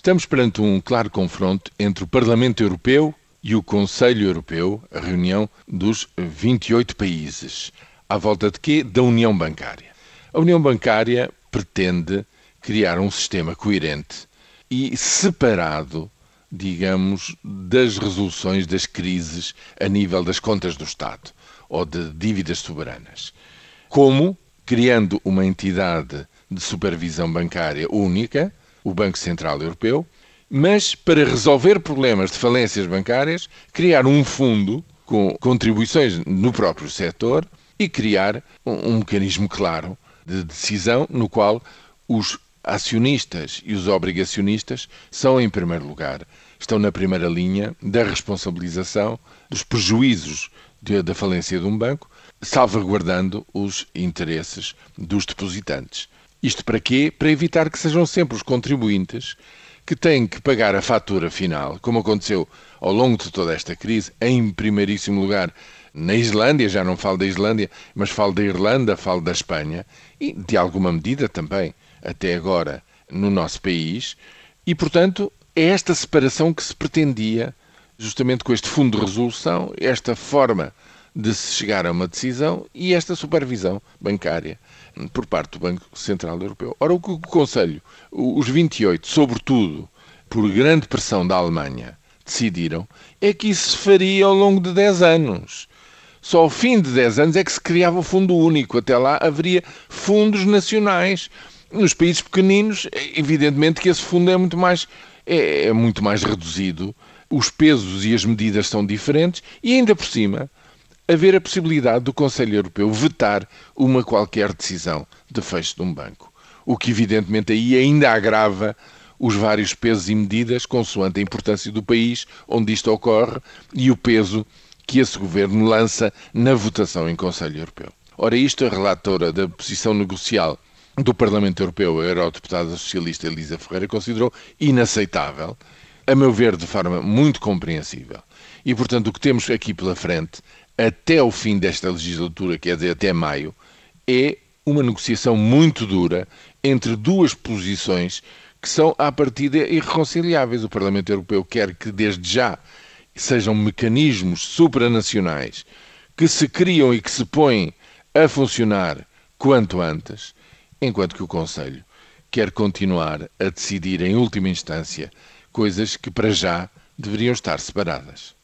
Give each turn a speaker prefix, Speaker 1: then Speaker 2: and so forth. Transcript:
Speaker 1: Estamos perante um claro confronto entre o Parlamento Europeu e o Conselho Europeu, a reunião dos 28 países. À volta de quê? Da União Bancária. A União Bancária pretende criar um sistema coerente e separado, digamos, das resoluções das crises a nível das contas do Estado ou de dívidas soberanas. Como? Criando uma entidade de supervisão bancária única, o Banco Central Europeu, mas para resolver problemas de falências bancárias, criar um fundo com contribuições no próprio setor e criar um, um mecanismo claro de decisão no qual os acionistas e os obrigacionistas são, em primeiro lugar, estão na primeira linha da responsabilização dos prejuízos de, da falência de um banco, salvaguardando os interesses dos depositantes. Isto para quê? Para evitar que sejam sempre os contribuintes que têm que pagar a fatura final, como aconteceu ao longo de toda esta crise, em primeiríssimo lugar na Islândia, já não falo da Islândia, mas falo da Irlanda, falo da Espanha e, de alguma medida também, até agora, no nosso país. E, portanto, é esta separação que se pretendia, justamente com este fundo de resolução, esta forma de se chegar a uma decisão e esta supervisão bancária por parte do Banco Central Europeu. Ora, o que o Conselho, os 28, sobretudo por grande pressão da Alemanha, decidiram é que isso se faria ao longo de 10 anos. Só ao fim de 10 anos é que se criava o fundo único. Até lá haveria fundos nacionais. Nos países pequeninos, evidentemente que esse fundo é muito mais, é, é muito mais reduzido. Os pesos e as medidas são diferentes e ainda por cima haver a possibilidade do Conselho Europeu vetar uma qualquer decisão de fecho de um banco. O que, evidentemente, aí ainda agrava os vários pesos e medidas consoante a importância do país onde isto ocorre e o peso que esse governo lança na votação em Conselho Europeu. Ora, isto, a relatora da posição negocial do Parlamento Europeu, a eurodeputada socialista Elisa Ferreira, considerou inaceitável, a meu ver, de forma muito compreensível. E, portanto, o que temos aqui pela frente até o fim desta legislatura, quer dizer, até maio, é uma negociação muito dura entre duas posições que são, à partida, irreconciliáveis. O Parlamento Europeu quer que, desde já, sejam mecanismos supranacionais que se criam e que se põem a funcionar quanto antes, enquanto que o Conselho quer continuar a decidir, em última instância, coisas que, para já, deveriam estar separadas.